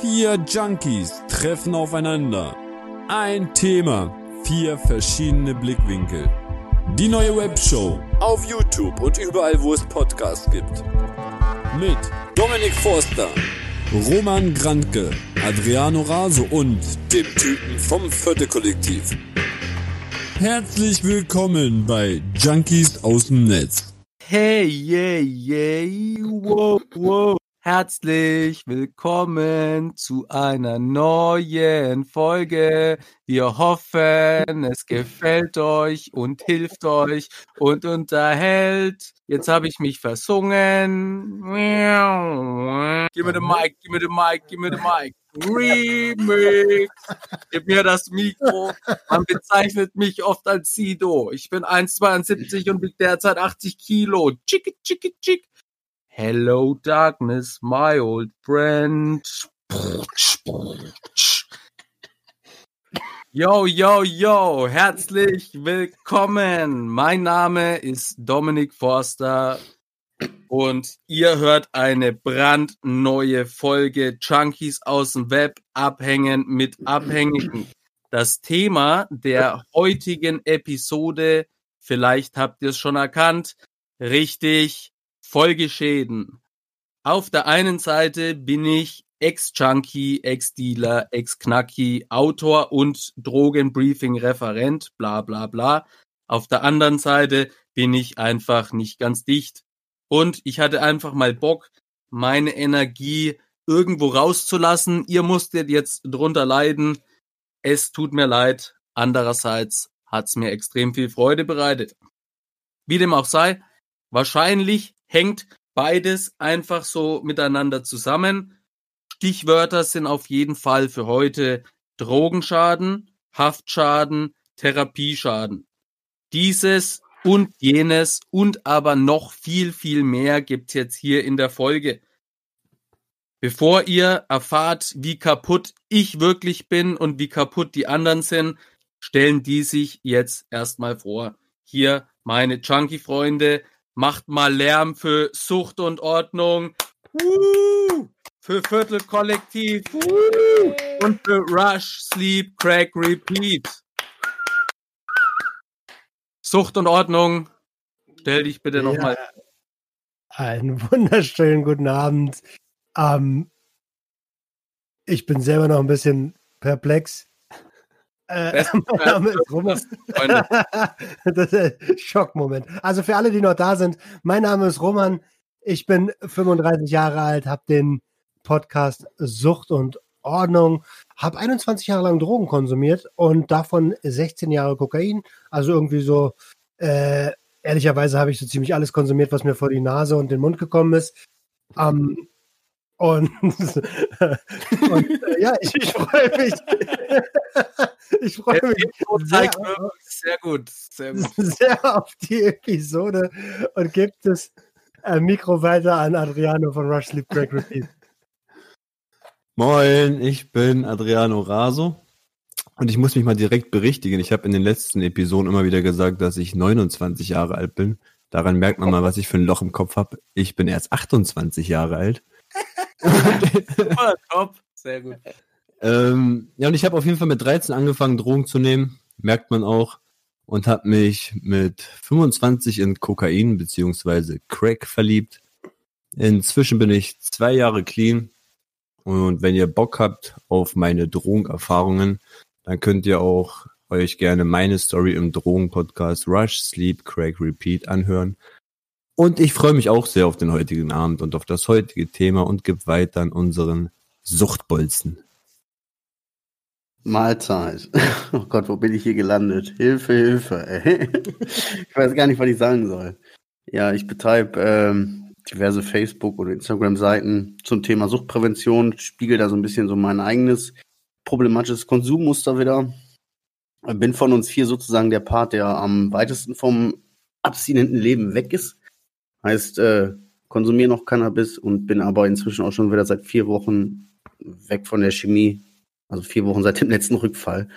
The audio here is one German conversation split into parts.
Vier Junkies treffen aufeinander. Ein Thema, vier verschiedene Blickwinkel. Die neue Webshow auf YouTube und überall, wo es Podcasts gibt. Mit Dominik Forster, Roman Grantke, Adriano Raso und dem Typen vom Vierte Kollektiv. Herzlich willkommen bei Junkies aus dem Netz. Hey, yeah, yeah, wow, wow. Herzlich willkommen zu einer neuen Folge. Wir hoffen, es gefällt euch und hilft euch und unterhält. Jetzt habe ich mich versungen. Gib mir den Mic, gib mir den Mic, gib mir den Mic. Remix. Gib mir das Mikro. Man bezeichnet mich oft als Sido. Ich bin 1,72 und wiege derzeit 80 Kilo. Chick, chick, chick. Hello, darkness, my old friend. Yo, yo, yo, herzlich willkommen. Mein Name ist Dominik Forster und ihr hört eine brandneue Folge Junkies aus dem Web abhängen mit Abhängigen. Das Thema der heutigen Episode, vielleicht habt ihr es schon erkannt, richtig, Folgeschäden. Auf der einen Seite bin ich Ex-Junkie, Ex-Dealer, Ex-Knacki, Autor und Drogenbriefing-Referent, bla bla bla. Auf der anderen Seite bin ich einfach nicht ganz dicht. Und ich hatte einfach mal Bock, meine Energie irgendwo rauszulassen. Ihr musstet jetzt drunter leiden. Es tut mir leid. Andererseits hat's mir extrem viel Freude bereitet. Wie dem auch sei, wahrscheinlich hängt beides einfach so miteinander zusammen. Stichwörter sind auf jeden Fall für heute Drogenschaden, Haftschaden, Therapieschaden. Dieses und jenes und aber noch viel, viel mehr gibt's jetzt hier in der Folge. Bevor ihr erfahrt, wie kaputt ich wirklich bin und wie kaputt die anderen sind, stellen die sich jetzt erstmal vor. Hier meine Junkie-Freunde, macht mal Lärm für Sucht und Ordnung. Für Viertelkollektiv. Woo! Und für Rush, Sleep, Crack, Repeat. Sucht und Ordnung. Stell dich bitte nochmal. Ja. Einen wunderschönen guten Abend. Ähm, ich bin selber noch ein bisschen perplex. Äh, mein Name ist Roman. das ist ein Schockmoment. Also für alle, die noch da sind, mein Name ist Roman. Ich bin 35 Jahre alt, habe den Podcast Sucht und Ordnung, habe 21 Jahre lang Drogen konsumiert und davon 16 Jahre Kokain. Also irgendwie so, äh, ehrlicherweise habe ich so ziemlich alles konsumiert, was mir vor die Nase und den Mund gekommen ist. Ähm, und, und äh, ja, ich, ich freue mich. ich freue mich sehr, sehr, gut, sehr gut. Sehr auf die Episode und gibt das äh, Mikro weiter an Adriano von Rush Sleep Break Repeat. Moin, ich bin Adriano Raso und ich muss mich mal direkt berichtigen. Ich habe in den letzten Episoden immer wieder gesagt, dass ich 29 Jahre alt bin. Daran merkt man mal, was ich für ein Loch im Kopf habe. Ich bin erst 28 Jahre alt. Super, top. Sehr gut. Ähm, ja, und ich habe auf jeden Fall mit 13 angefangen, Drogen zu nehmen. Merkt man auch. Und habe mich mit 25 in Kokain beziehungsweise Crack verliebt. Inzwischen bin ich zwei Jahre clean. Und wenn ihr Bock habt auf meine Drogenerfahrungen, dann könnt ihr auch euch gerne meine Story im Drogen-Podcast Rush, Sleep, Crack, Repeat anhören. Und ich freue mich auch sehr auf den heutigen Abend und auf das heutige Thema und gebe weiter an unseren Suchtbolzen. Mahlzeit. Oh Gott, wo bin ich hier gelandet? Hilfe, Hilfe. Ich weiß gar nicht, was ich sagen soll. Ja, ich betreibe ähm, diverse Facebook- oder Instagram-Seiten zum Thema Suchtprävention, spiegel da so ein bisschen so mein eigenes problematisches Konsummuster wieder. Bin von uns vier sozusagen der Part, der am weitesten vom abstinenten Leben weg ist. Heißt, äh, konsumiere noch Cannabis und bin aber inzwischen auch schon wieder seit vier Wochen weg von der Chemie. Also vier Wochen seit dem letzten Rückfall.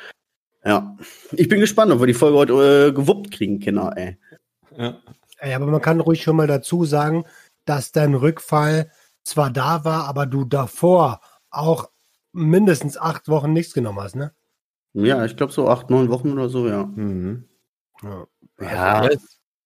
Ja, ich bin gespannt, ob wir die Folge heute äh, gewuppt kriegen, Kinder, ey. Ja. ja, aber man kann ruhig schon mal dazu sagen, dass dein Rückfall zwar da war, aber du davor auch mindestens acht Wochen nichts genommen hast, ne? Ja, ich glaube so acht, neun Wochen oder so, ja. Mhm. Ja. Ja,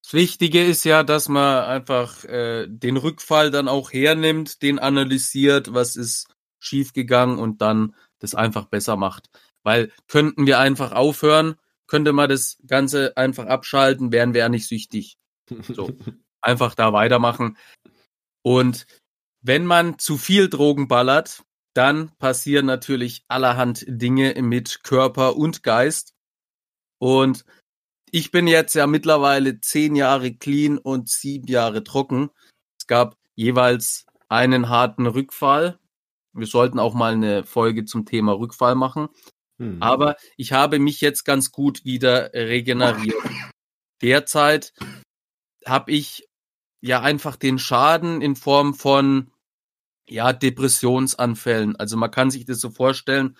Das Wichtige ist ja, dass man einfach äh, den Rückfall dann auch hernimmt, den analysiert, was ist schiefgegangen und dann das einfach besser macht. Weil könnten wir einfach aufhören, könnte man das Ganze einfach abschalten, wären wir ja nicht süchtig. So, einfach da weitermachen. Und wenn man zu viel Drogen ballert, dann passieren natürlich allerhand Dinge mit Körper und Geist. Und ich bin jetzt ja mittlerweile zehn Jahre clean und sieben Jahre trocken. Es gab jeweils einen harten Rückfall. Wir sollten auch mal eine Folge zum Thema Rückfall machen. Mhm. Aber ich habe mich jetzt ganz gut wieder regeneriert. Derzeit habe ich ja einfach den Schaden in Form von ja Depressionsanfällen. Also man kann sich das so vorstellen,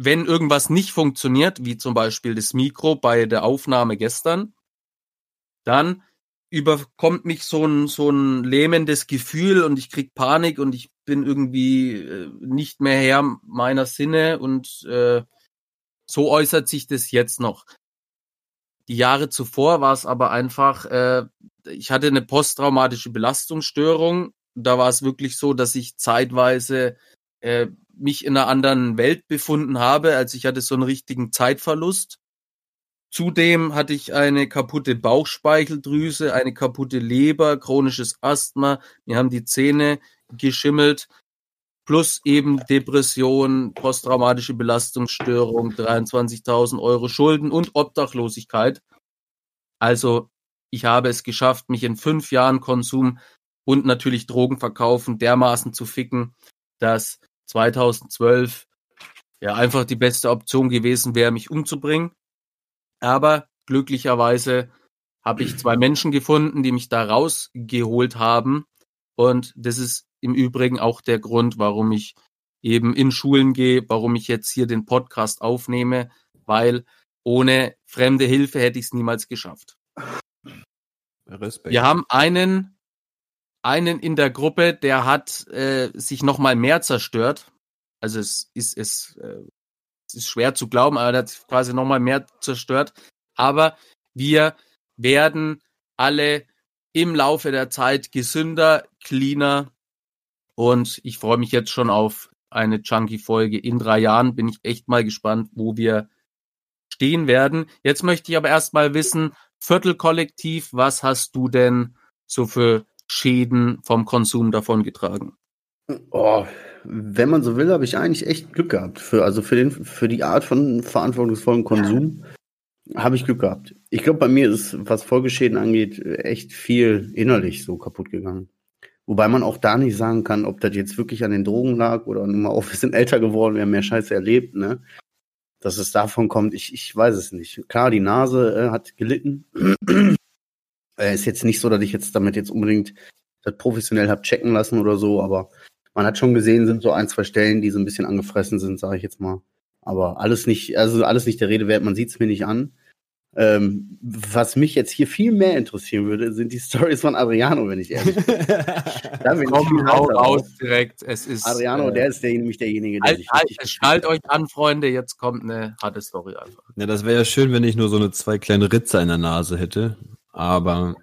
wenn irgendwas nicht funktioniert, wie zum Beispiel das Mikro bei der Aufnahme gestern, dann überkommt mich so ein, so ein lähmendes Gefühl und ich krieg Panik und ich bin irgendwie äh, nicht mehr Herr meiner Sinne und äh, so äußert sich das jetzt noch. Die Jahre zuvor war es aber einfach, äh, ich hatte eine posttraumatische Belastungsstörung. Da war es wirklich so, dass ich zeitweise äh, mich in einer anderen Welt befunden habe. Also ich hatte so einen richtigen Zeitverlust. Zudem hatte ich eine kaputte Bauchspeicheldrüse, eine kaputte Leber, chronisches Asthma. Mir haben die Zähne geschimmelt. Plus eben Depression, posttraumatische Belastungsstörung, 23.000 Euro Schulden und Obdachlosigkeit. Also ich habe es geschafft, mich in fünf Jahren Konsum und natürlich Drogenverkaufen dermaßen zu ficken, dass 2012 ja einfach die beste Option gewesen wäre, mich umzubringen. Aber glücklicherweise habe ich zwei Menschen gefunden, die mich da rausgeholt haben. Und das ist im Übrigen auch der Grund, warum ich eben in Schulen gehe, warum ich jetzt hier den Podcast aufnehme, weil ohne fremde Hilfe hätte ich es niemals geschafft. Respekt. Wir haben einen, einen in der Gruppe, der hat äh, sich noch mal mehr zerstört. Also es ist es, äh, es ist schwer zu glauben, aber er hat quasi noch mal mehr zerstört. Aber wir werden alle im Laufe der Zeit gesünder, cleaner und ich freue mich jetzt schon auf eine Chunky-Folge. In drei Jahren bin ich echt mal gespannt, wo wir stehen werden. Jetzt möchte ich aber erstmal wissen, Viertelkollektiv, was hast du denn so für Schäden vom Konsum davongetragen? Oh, wenn man so will, habe ich eigentlich echt Glück gehabt. Für, also für, den, für die Art von verantwortungsvollem Konsum habe ich Glück gehabt. Ich glaube, bei mir ist, was Folgeschäden angeht, echt viel innerlich so kaputt gegangen. Wobei man auch da nicht sagen kann, ob das jetzt wirklich an den Drogen lag oder nur mal auch, wir sind älter geworden, wir haben mehr Scheiße erlebt, ne? Dass es davon kommt, ich, ich weiß es nicht. Klar, die Nase äh, hat gelitten. Äh, ist jetzt nicht so, dass ich jetzt damit jetzt unbedingt das professionell hab checken lassen oder so, aber man hat schon gesehen, sind so ein, zwei Stellen, die so ein bisschen angefressen sind, sage ich jetzt mal. Aber alles nicht, also alles nicht der Rede wert, man sieht es mir nicht an. Ähm, was mich jetzt hier viel mehr interessieren würde, sind die Stories von Adriano, wenn ich ehrlich bin. Da bin ich Komm, heißer raus drauf. direkt. Es ist. Adriano, äh, der ist der, nämlich derjenige, der halt, sich halt, schnallt euch an, Freunde. Jetzt kommt eine harte Story einfach. Ja, das wäre ja schön, wenn ich nur so eine zwei kleine Ritze in der Nase hätte. Aber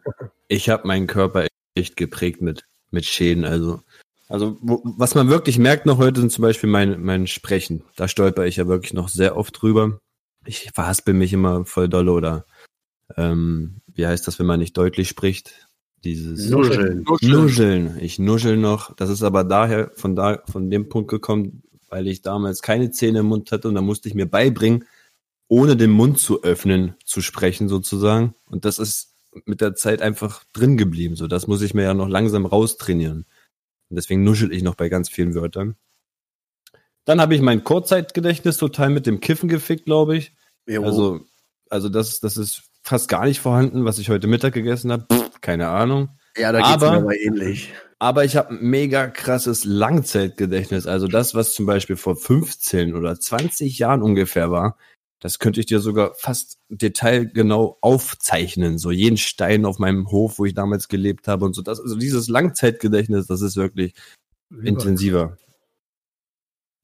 ich habe meinen Körper echt geprägt mit, mit Schäden. Also, also wo, was man wirklich merkt noch heute sind zum Beispiel mein, mein Sprechen. Da stolper ich ja wirklich noch sehr oft drüber. Ich verhaspel mich immer voll dolle oder ähm, wie heißt das, wenn man nicht deutlich spricht? Dieses Nuscheln. Nuscheln. Ich nuschel noch. Das ist aber daher, von da, von dem Punkt gekommen, weil ich damals keine Zähne im Mund hatte und da musste ich mir beibringen, ohne den Mund zu öffnen, zu sprechen sozusagen. Und das ist mit der Zeit einfach drin geblieben. So, das muss ich mir ja noch langsam raustrainieren. Und deswegen nuschel ich noch bei ganz vielen Wörtern. Dann habe ich mein Kurzzeitgedächtnis total mit dem Kiffen gefickt, glaube ich. Jo. Also, also das, das ist fast gar nicht vorhanden, was ich heute Mittag gegessen habe. Keine Ahnung. ja, da geht's aber- mir aber ähnlich. Aber ich habe ein mega krasses Langzeitgedächtnis. Also das, was zum Beispiel vor 15 oder 20 Jahren ungefähr war, das könnte ich dir sogar fast detailgenau aufzeichnen. So jeden Stein auf meinem Hof, wo ich damals gelebt habe und so. Das, also dieses Langzeitgedächtnis, das ist wirklich intensiver.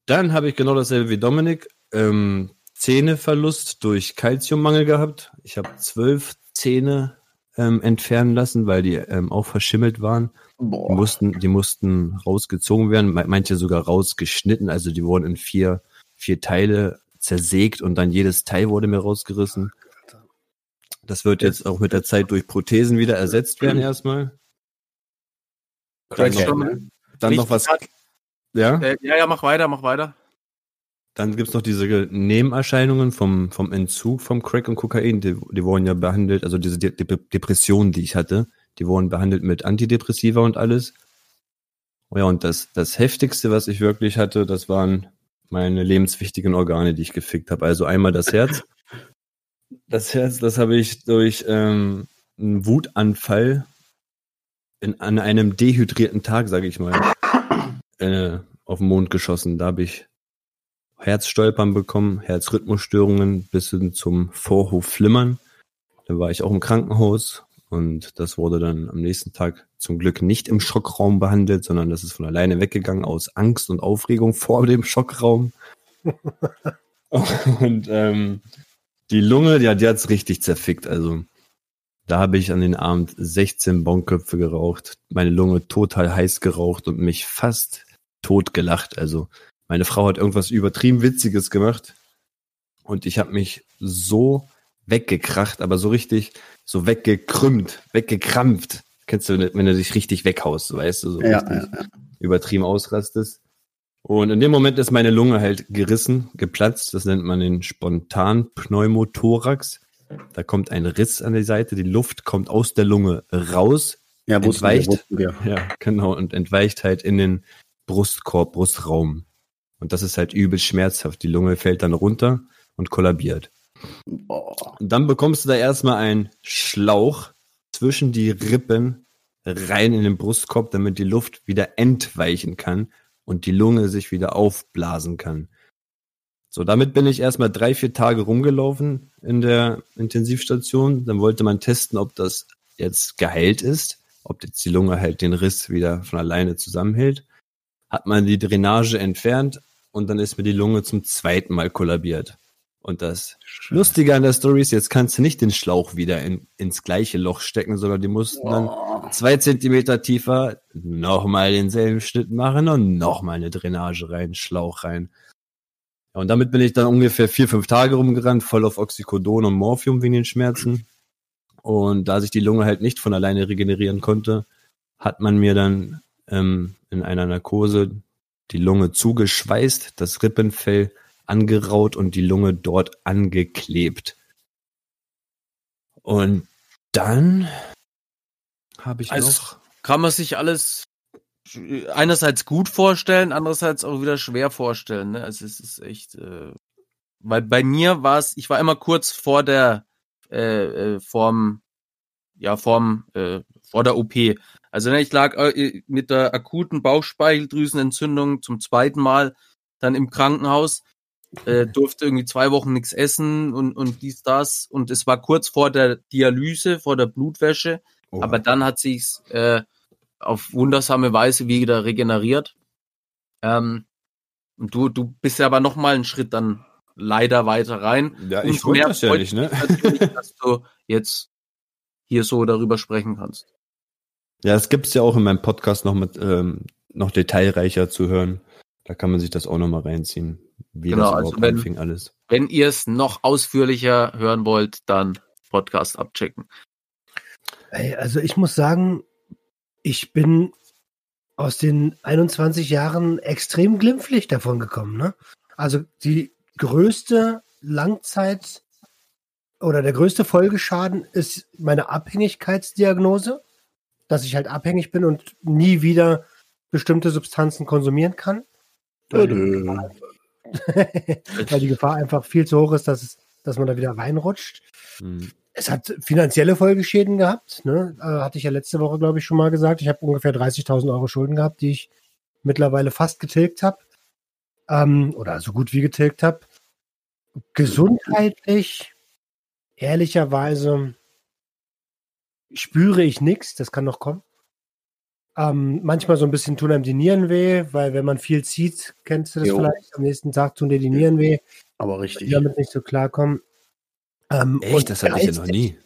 Dann habe ich genau dasselbe wie Dominik. Ähm, Zähneverlust durch Kalziummangel gehabt. Ich habe zwölf Zähne ähm, entfernen lassen, weil die ähm, auch verschimmelt waren. Die mussten, die mussten rausgezogen werden, manche sogar rausgeschnitten. Also die wurden in vier, vier Teile zersägt und dann jedes Teil wurde mir rausgerissen. Das wird jetzt auch mit der Zeit durch Prothesen wieder ersetzt werden erstmal. Dann noch, dann noch was. Ja? Äh, ja, ja, mach weiter, mach weiter. Dann gibt's noch diese Nebenerscheinungen vom, vom Entzug vom Crack und Kokain. Die, die wurden ja behandelt, also diese De De Depressionen, die ich hatte, die wurden behandelt mit Antidepressiva und alles. Oh ja, und das, das Heftigste, was ich wirklich hatte, das waren meine lebenswichtigen Organe, die ich gefickt habe. Also einmal das Herz. Das Herz, das habe ich durch ähm, einen Wutanfall in, an einem dehydrierten Tag, sage ich mal, äh, auf den Mond geschossen. Da habe ich Herzstolpern bekommen, Herzrhythmusstörungen bis hin zum Vorhofflimmern. Da war ich auch im Krankenhaus und das wurde dann am nächsten Tag zum Glück nicht im Schockraum behandelt, sondern das ist von alleine weggegangen aus Angst und Aufregung vor dem Schockraum. und ähm, die Lunge, ja, die hat's richtig zerfickt. Also da habe ich an den Abend 16 Bonköpfe geraucht, meine Lunge total heiß geraucht und mich fast tot gelacht. Also meine Frau hat irgendwas übertrieben Witziges gemacht und ich habe mich so weggekracht, aber so richtig so weggekrümmt, weggekrampft. Kennst du, wenn du dich richtig weghaust, weißt du, so ja, richtig ja, ja. übertrieben ausrastest. Und in dem Moment ist meine Lunge halt gerissen, geplatzt. Das nennt man den Spontan-Pneumothorax. Da kommt ein Riss an die Seite, die Luft kommt aus der Lunge raus, ja, entweicht, wir, wir. ja, genau, und entweicht halt in den Brustkorb, Brustraum. Und das ist halt übel schmerzhaft. Die Lunge fällt dann runter und kollabiert. Boah. Und dann bekommst du da erstmal einen Schlauch zwischen die Rippen rein in den Brustkorb, damit die Luft wieder entweichen kann und die Lunge sich wieder aufblasen kann. So, damit bin ich erstmal drei, vier Tage rumgelaufen in der Intensivstation. Dann wollte man testen, ob das jetzt geheilt ist, ob jetzt die Lunge halt den Riss wieder von alleine zusammenhält. Hat man die Drainage entfernt, und dann ist mir die Lunge zum zweiten Mal kollabiert. Und das Scheiße. Lustige an der Story ist, jetzt kannst du nicht den Schlauch wieder in, ins gleiche Loch stecken, sondern die mussten dann zwei Zentimeter tiefer nochmal denselben Schnitt machen und nochmal eine Drainage rein, Schlauch rein. Ja, und damit bin ich dann ungefähr vier, fünf Tage rumgerannt, voll auf Oxycodon und Morphium wegen den Schmerzen. Und da sich die Lunge halt nicht von alleine regenerieren konnte, hat man mir dann ähm, in einer Narkose die Lunge zugeschweißt, das Rippenfell angeraut und die Lunge dort angeklebt. Und dann habe ich also noch. Kann man sich alles einerseits gut vorstellen, andererseits auch wieder schwer vorstellen. Ne? Also es ist echt, äh, weil bei mir war es, ich war immer kurz vor der äh, äh, vorm, ja vorm äh, vor der OP. Also ne, ich lag äh, mit der akuten Bauchspeicheldrüsenentzündung zum zweiten Mal dann im Krankenhaus, äh, durfte irgendwie zwei Wochen nichts essen und, und dies, das. Und es war kurz vor der Dialyse, vor der Blutwäsche. Oh. Aber dann hat sich's äh, auf wundersame Weise wieder regeneriert. Ähm, und du, du bist ja aber noch mal einen Schritt dann leider weiter rein. Ja, ich wollte das ja nicht, ne? dass du jetzt hier so darüber sprechen kannst. Ja, es gibt's ja auch in meinem Podcast noch mit ähm, noch detailreicher zu hören. Da kann man sich das auch noch mal reinziehen, wie genau, das überhaupt also wenn, anfing alles. Wenn ihr es noch ausführlicher hören wollt, dann Podcast abchecken. Also ich muss sagen, ich bin aus den 21 Jahren extrem glimpflich davon gekommen. Ne? Also die größte Langzeit oder der größte Folgeschaden ist meine Abhängigkeitsdiagnose dass ich halt abhängig bin und nie wieder bestimmte Substanzen konsumieren kann. weil die Gefahr einfach viel zu hoch ist, dass, es, dass man da wieder reinrutscht. Mhm. Es hat finanzielle Folgeschäden gehabt. Ne? Äh, hatte ich ja letzte Woche, glaube ich, schon mal gesagt. Ich habe ungefähr 30.000 Euro Schulden gehabt, die ich mittlerweile fast getilgt habe. Ähm, oder so gut wie getilgt habe. Gesundheitlich, ehrlicherweise, spüre ich nichts, das kann noch kommen. Ähm, manchmal so ein bisschen tun einem die Nieren weh, weil wenn man viel zieht, kennst du das Jo. vielleicht, am nächsten Tag tun dir die Nieren weh, Aber die richtig. damit nicht so klarkommen. Ähm, und Echt, das hatte ich ja noch nie.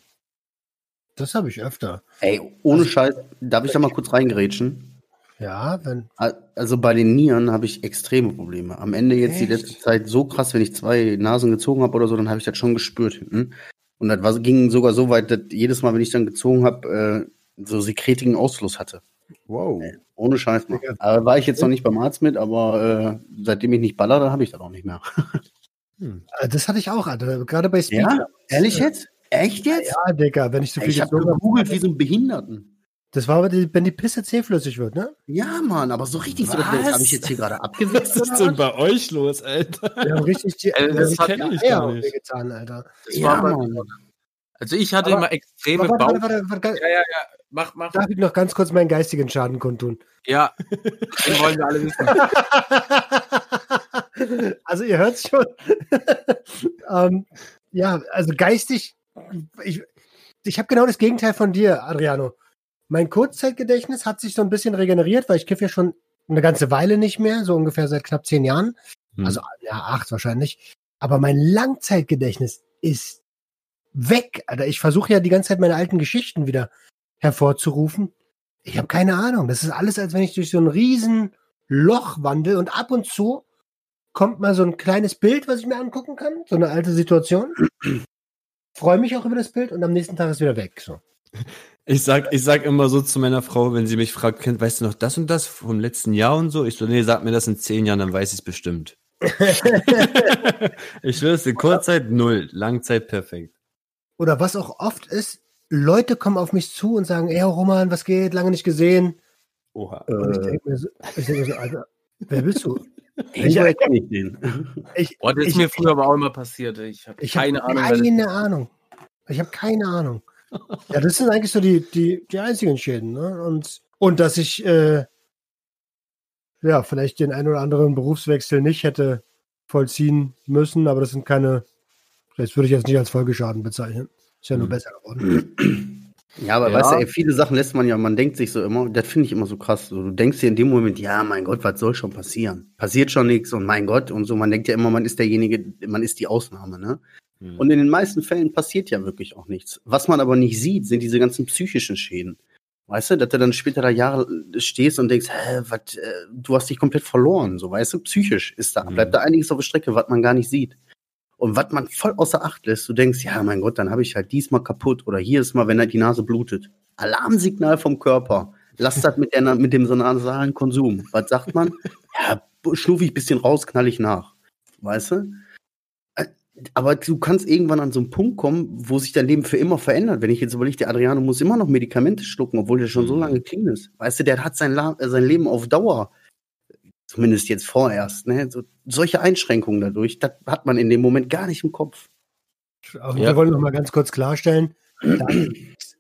Das habe ich öfter. Ey, ohne Scheiß, darf ich da mal kurz reingrätschen? Ja, wenn. Also bei den Nieren habe ich extreme Probleme. Am Ende jetzt die Echt? letzte Zeit so krass, wenn ich zwei Nasen gezogen habe oder so, dann habe ich das schon gespürt hinten. Und das war, ging sogar so weit, dass jedes Mal, wenn ich dann gezogen habe, äh, so sekretigen Ausfluss hatte. Wow. Ohne Scheiß mal. Digga. Aber war ich jetzt noch nicht beim Arzt mit, aber äh, seitdem ich nicht ballere, habe ich das auch nicht mehr. Hm. Äh, Das hatte ich auch, Alter. Gerade bei Speed. Ja? Ehrlich jetzt? Echt jetzt? Ja, Digga, wenn ich so viel ich habe gegoogelt wie so ein Behinderten. Das war, wenn die Pisse zähflüssig wird, ne? Ja, Mann, aber so richtig so. Was? Habe ich jetzt hier gerade Was abgewichst? ist denn bei euch los, Alter? Wir haben richtig die, Äh, wir das hat- richtig kenn ich Eier nicht. wehgetan, Alter. Das Ja, war Mann. also ich hatte Aber- immer extreme Bauch. warte, warte, warte, warte, Ja, ja, ja. Mach, mach. Darf ich noch ganz kurz meinen geistigen Schaden kundtun? Ja, den wollen wir alle wissen. also ihr hört schon. ähm, ja, also geistig, ich, ich habe genau das Gegenteil von dir, Adriano. Mein Kurzzeitgedächtnis hat sich so ein bisschen regeneriert, weil ich kiffe ja schon eine ganze Weile nicht mehr, so ungefähr seit knapp zehn Jahren. Hm. Also ja, acht wahrscheinlich. Aber mein Langzeitgedächtnis ist weg. Alter, ich versuche ja die ganze Zeit meine alten Geschichten wieder hervorzurufen. Ich habe keine Ahnung. Das ist alles, als wenn ich durch so ein riesen Loch wandel und ab und zu kommt mal so ein kleines Bild, was ich mir angucken kann, so eine alte Situation. Freue mich auch über das Bild und am nächsten Tag ist wieder weg. So. Ich sag, ich sag immer so zu meiner Frau, wenn sie mich fragt, "Kind, weißt du noch das und das vom letzten Jahr und so? Ich so, nee, sag mir das in zehn Jahren, dann weiß ich es bestimmt. ich will es in Kurzzeit null, Langzeit perfekt. Oder was auch oft ist, Leute kommen auf mich zu und sagen, ey Roman, was geht? Lange nicht gesehen. Oha. Und ich denke mir, so, ich denk mir so, Alter, wer bist du? woher kenne ich den? Ich, Boah, das ist ich, mir früher aber auch immer passiert. Ich habe ich keine hab Ahnung. wer das- Keine Ahnung. Ich habe keine Ahnung. Ja, das sind eigentlich so die, die, die einzigen Schäden. Ne? Und, und dass ich äh, ja vielleicht den ein oder anderen Berufswechsel nicht hätte vollziehen müssen, aber das sind keine, das würde ich jetzt nicht als Folgeschaden bezeichnen. Ist ja nur Mhm. besser geworden. Ja, aber Ja. weißt du, ey, viele Sachen lässt man ja, man denkt sich so immer, das finde ich immer so krass. So, du denkst dir in dem Moment, ja, mein Gott, was soll schon passieren? Passiert schon nichts und mein Gott und so. Man denkt ja immer, man ist derjenige, man ist die Ausnahme, ne? Hm. Und in den meisten Fällen passiert ja wirklich auch nichts. Was man aber nicht sieht, sind diese ganzen psychischen Schäden. Weißt du, dass du dann später da Jahre stehst und denkst, hä, was, äh, du hast dich komplett verloren, so, weißt du, psychisch ist da, Mhm. bleibt da einiges auf der Strecke, was man gar nicht sieht. Und was man voll außer Acht lässt, du denkst, ja, mein Gott, dann habe ich halt diesmal kaputt oder hier ist mal, wenn halt die Nase blutet. Alarmsignal vom Körper. Lass das mit, der, mit dem so nasalen Konsum. Was sagt man? Ja, schnuff ich ein bisschen raus, knall ich nach. Weißt du? Äh, Aber du kannst irgendwann an so einen Punkt kommen, wo sich dein Leben für immer verändert. Wenn ich jetzt überlege, der Adriano muss immer noch Medikamente schlucken, obwohl der schon so Mhm. lange clean ist. Weißt du, der hat sein, La sein Leben auf Dauer, zumindest jetzt vorerst, ne? So, solche Einschränkungen dadurch, das hat man in dem Moment gar nicht im Kopf. Aber Ja. wir wollen noch mal ganz kurz klarstellen,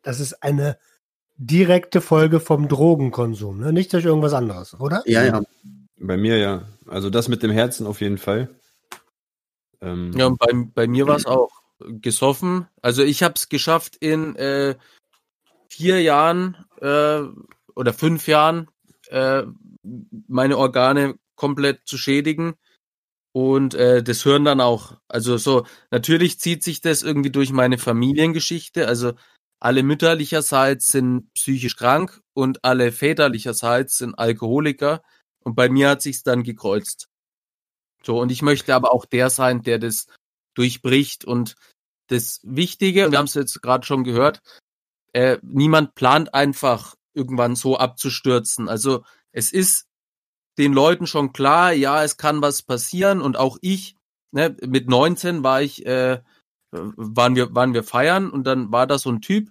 das- ist eine direkte Folge vom Drogenkonsum, ne? nicht durch irgendwas anderes, oder? Ja, ja. Bei mir ja. Also das mit dem Herzen auf jeden Fall. Ähm, Ja, und bei, bei mir war es auch gesoffen. Also ich habe es geschafft in äh, vier Jahren äh, oder fünf Jahren äh, meine Organe komplett zu schädigen und äh, das hören dann auch. Also so natürlich zieht sich das irgendwie durch meine Familiengeschichte. Also alle mütterlicherseits sind psychisch krank und alle väterlicherseits sind Alkoholiker und bei mir hat sich's dann gekreuzt. So, und ich möchte aber auch der sein, der das durchbricht. Und das Wichtige, wir haben es jetzt gerade schon gehört, äh, niemand plant einfach irgendwann so abzustürzen. Also es ist den Leuten schon klar, ja, es kann was passieren. Und auch ich, ne, mit 19 war ich, äh, waren wir, waren wir feiern und dann war da so ein Typ,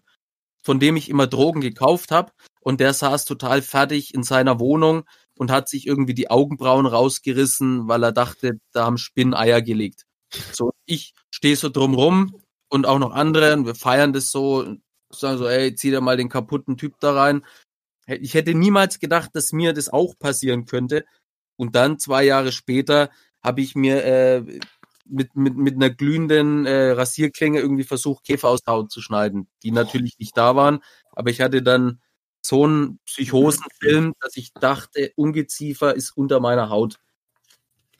von dem ich immer Drogen gekauft habe und der saß total fertig in seiner Wohnung und hat sich irgendwie die Augenbrauen rausgerissen, weil er dachte, da haben Spinnen Eier gelegt. So, ich stehe so drumrum und auch noch andere und wir feiern das so sagen so, ey, zieh dir mal den kaputten Typ da rein. Ich hätte niemals gedacht, dass mir das auch passieren könnte. Und dann zwei Jahre später habe ich mir äh, mit, mit, mit einer glühenden äh, Rasierklinge irgendwie versucht, Käfer aus der Haut zu schneiden, die natürlich nicht da waren. Aber ich hatte dann so ein Psychosenfilm, dass ich dachte, Ungeziefer ist unter meiner Haut.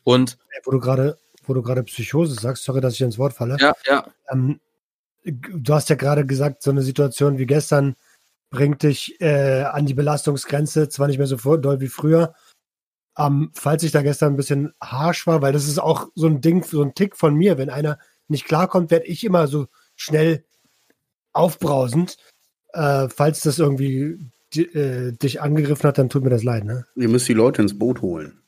Und wo du gerade, wo du gerade Psychose sagst, sorry, dass ich ins Wort falle. Ja, ja. Ähm, du hast ja gerade gesagt, so eine Situation wie gestern bringt dich äh, an die Belastungsgrenze, zwar nicht mehr so doll wie früher. Ähm, falls ich da gestern ein bisschen harsh war, weil das ist auch so ein Ding, so ein Tick von mir. Wenn einer nicht klarkommt, werde ich immer so schnell aufbrausend. Äh, falls das irgendwie äh, dich angegriffen hat, dann tut mir das leid. Ne? Ihr müsst die Leute ins Boot holen.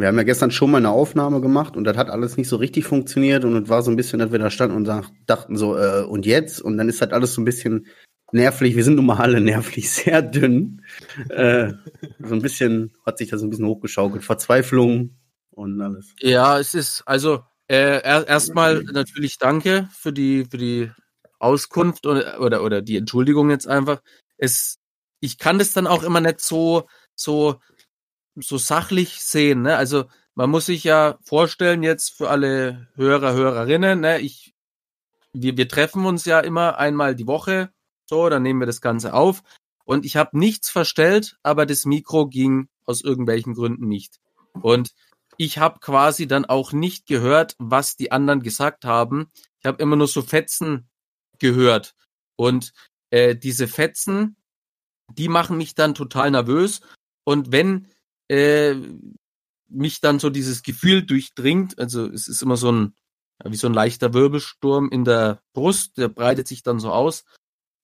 Wir haben ja gestern schon mal eine Aufnahme gemacht und das hat alles nicht so richtig funktioniert und es war so ein bisschen, dass wir da standen und dachten so, äh, und jetzt? Und dann ist halt alles so ein bisschen nervlich. Wir sind nun mal alle nervlich sehr dünn. äh, so ein bisschen hat sich das ein bisschen hochgeschaukelt. Verzweiflung und alles. Ja, es ist, also äh, erstmal natürlich danke für die, für die Auskunft oder, oder, oder die Entschuldigung jetzt einfach. Es, ich kann das dann auch immer nicht so, so, so sachlich sehen. Ne? Also man muss sich ja vorstellen jetzt für alle Hörer, Hörerinnen, ne? ich, wir, wir treffen uns ja immer einmal die Woche, so, dann nehmen wir das Ganze auf. Und ich habe nichts verstellt, aber das Mikro ging aus irgendwelchen Gründen nicht. Und ich habe quasi dann auch nicht gehört, was die anderen gesagt haben. Ich habe immer nur so Fetzen gehört. Und äh, diese Fetzen, die machen mich dann total nervös. Und wenn äh, mich dann so dieses Gefühl durchdringt, also es ist immer so ein, wie so ein leichter Wirbelsturm in der Brust, der breitet sich dann so aus,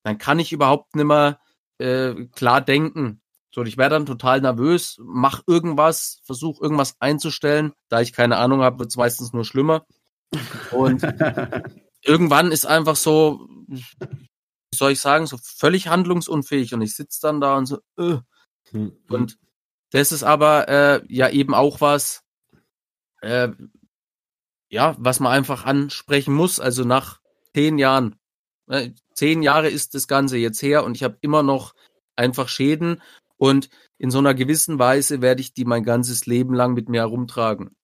dann kann ich überhaupt nicht mehr äh, klar denken. So, ich werde dann total nervös, mach irgendwas, versuche irgendwas einzustellen. Da ich keine Ahnung habe, wird es meistens nur schlimmer. Und irgendwann ist einfach so, wie soll ich sagen, so völlig handlungsunfähig und ich sitze dann da und so, äh. Mhm. und das ist aber äh, ja eben auch was, äh, ja, was man einfach ansprechen muss. Also nach zehn Jahren, äh, zehn Jahre ist das Ganze jetzt her und ich habe immer noch einfach Schäden und in so einer gewissen Weise werde ich die mein ganzes Leben lang mit mir herumtragen.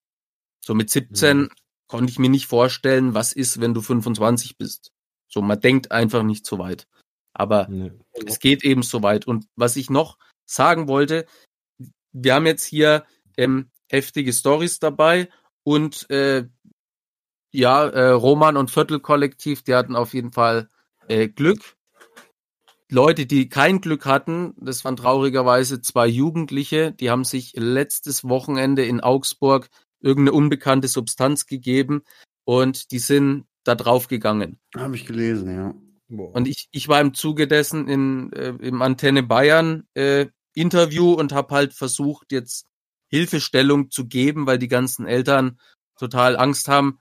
So mit 17 mhm konnte ich mir nicht vorstellen, was ist, wenn du 25 bist. So, man denkt einfach nicht so weit. Aber nee. es geht eben so weit. Und was ich noch sagen wollte, wir haben jetzt hier ähm, heftige Stories dabei und äh, ja, äh, Roman und Viertelkollektiv, die hatten auf jeden Fall äh, Glück. Leute, die kein Glück hatten, das waren traurigerweise zwei Jugendliche, die haben sich letztes Wochenende in Augsburg irgendeine unbekannte Substanz gegeben und die sind da drauf gegangen. Habe ich gelesen, ja. Boah. Und ich, ich war im Zuge dessen in, äh, im Antenne Bayern äh, Interview und habe halt versucht, jetzt Hilfestellung zu geben, weil die ganzen Eltern total Angst haben,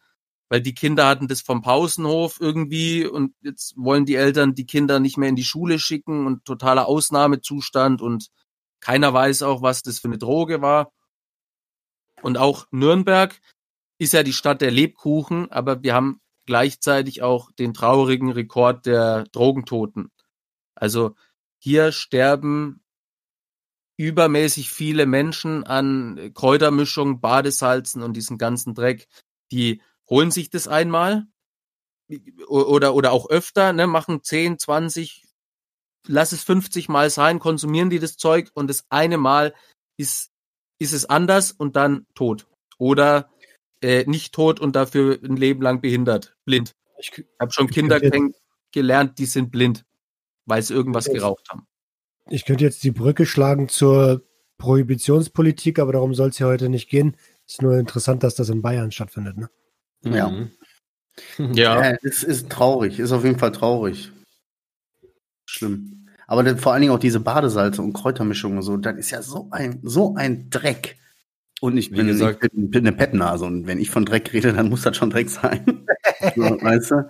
weil die Kinder hatten das vom Pausenhof irgendwie und jetzt wollen die Eltern die Kinder nicht mehr in die Schule schicken und totaler Ausnahmezustand und keiner weiß auch, was das für eine Droge war. Und auch Nürnberg ist ja die Stadt der Lebkuchen, aber wir haben gleichzeitig auch den traurigen Rekord der Drogentoten. Also hier sterben übermäßig viele Menschen an Kräutermischungen, Badesalzen und diesen ganzen Dreck. Die holen sich das einmal oder, oder auch öfter, ne, machen 10, 20, lass es 50 Mal sein, konsumieren die das Zeug und das eine Mal ist ist es anders und dann tot. Oder äh, nicht tot und dafür ein Leben lang behindert, blind. Ich habe schon Kinder gelernt, die sind blind, weil sie irgendwas geraucht haben. Ich könnte jetzt die Brücke schlagen zur Prohibitionspolitik, aber darum soll es ja heute nicht gehen. Ist nur interessant, dass das in Bayern stattfindet, ne? Ja. Mhm. Ja. ja. Es ist traurig, ist auf jeden Fall traurig. Schlimm. Aber dann vor allen Dingen auch diese Badesalze und Kräutermischung und so, das ist ja so ein, so ein Dreck. Und ich bin, gesagt, ich bin, bin eine Pettnase und wenn ich von Dreck rede, dann muss das schon Dreck sein. weißt du?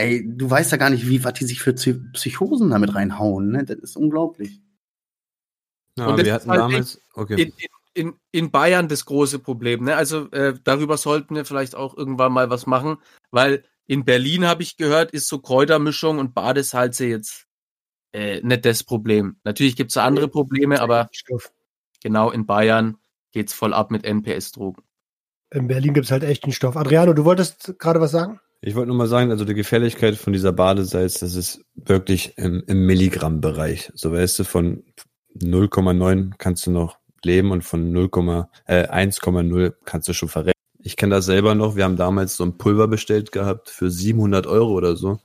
Ey, du weißt ja gar nicht, wie was die sich für Psychosen damit reinhauen, ne? Das ist unglaublich. Ja, und wir hatten halt damals, okay. In, in, in Bayern das große Problem, ne? Also äh, darüber sollten wir vielleicht auch irgendwann mal was machen, weil in Berlin habe ich gehört, ist so Kräutermischung und Badesalze jetzt äh, nicht das Problem. Natürlich gibt es andere Probleme, aber genau in Bayern geht's voll ab mit NPS-Drogen. In Berlin gibt es halt echten Stoff. Adriano, du wolltest gerade was sagen? Ich wollte nur mal sagen, also die Gefährlichkeit von dieser Badesalz, das ist wirklich im, im Milligramm-Bereich. So weißt du, von 0,9 kannst du noch leben und von 0, äh, 1,0 kannst du schon verrecken. Ich kenne das selber noch. Wir haben damals so ein Pulver bestellt gehabt für 700 Euro oder so.